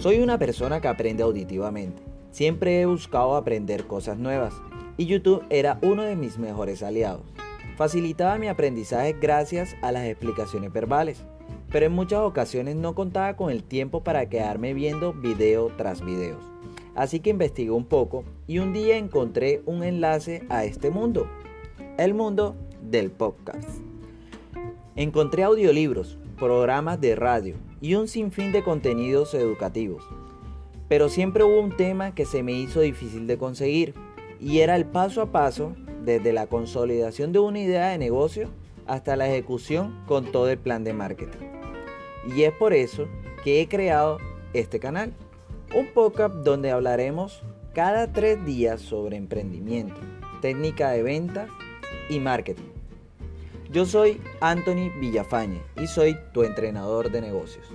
Soy una persona que aprende auditivamente. Siempre he buscado aprender cosas nuevas y YouTube era uno de mis mejores aliados. Facilitaba mi aprendizaje gracias a las explicaciones verbales, pero en muchas ocasiones no contaba con el tiempo para quedarme viendo video tras videos. Así que investigué un poco y un día encontré un enlace a este mundo, el mundo del podcast. Encontré audiolibros, programas de radio y un sinfín de contenidos educativos. Pero siempre hubo un tema que se me hizo difícil de conseguir y era el paso a paso desde la consolidación de una idea de negocio hasta la ejecución con todo el plan de marketing. Y es por eso que he creado este canal, un podcast donde hablaremos cada tres días sobre emprendimiento, técnica de ventas y marketing. Yo soy Anthony Villafañe y soy tu entrenador de negocios.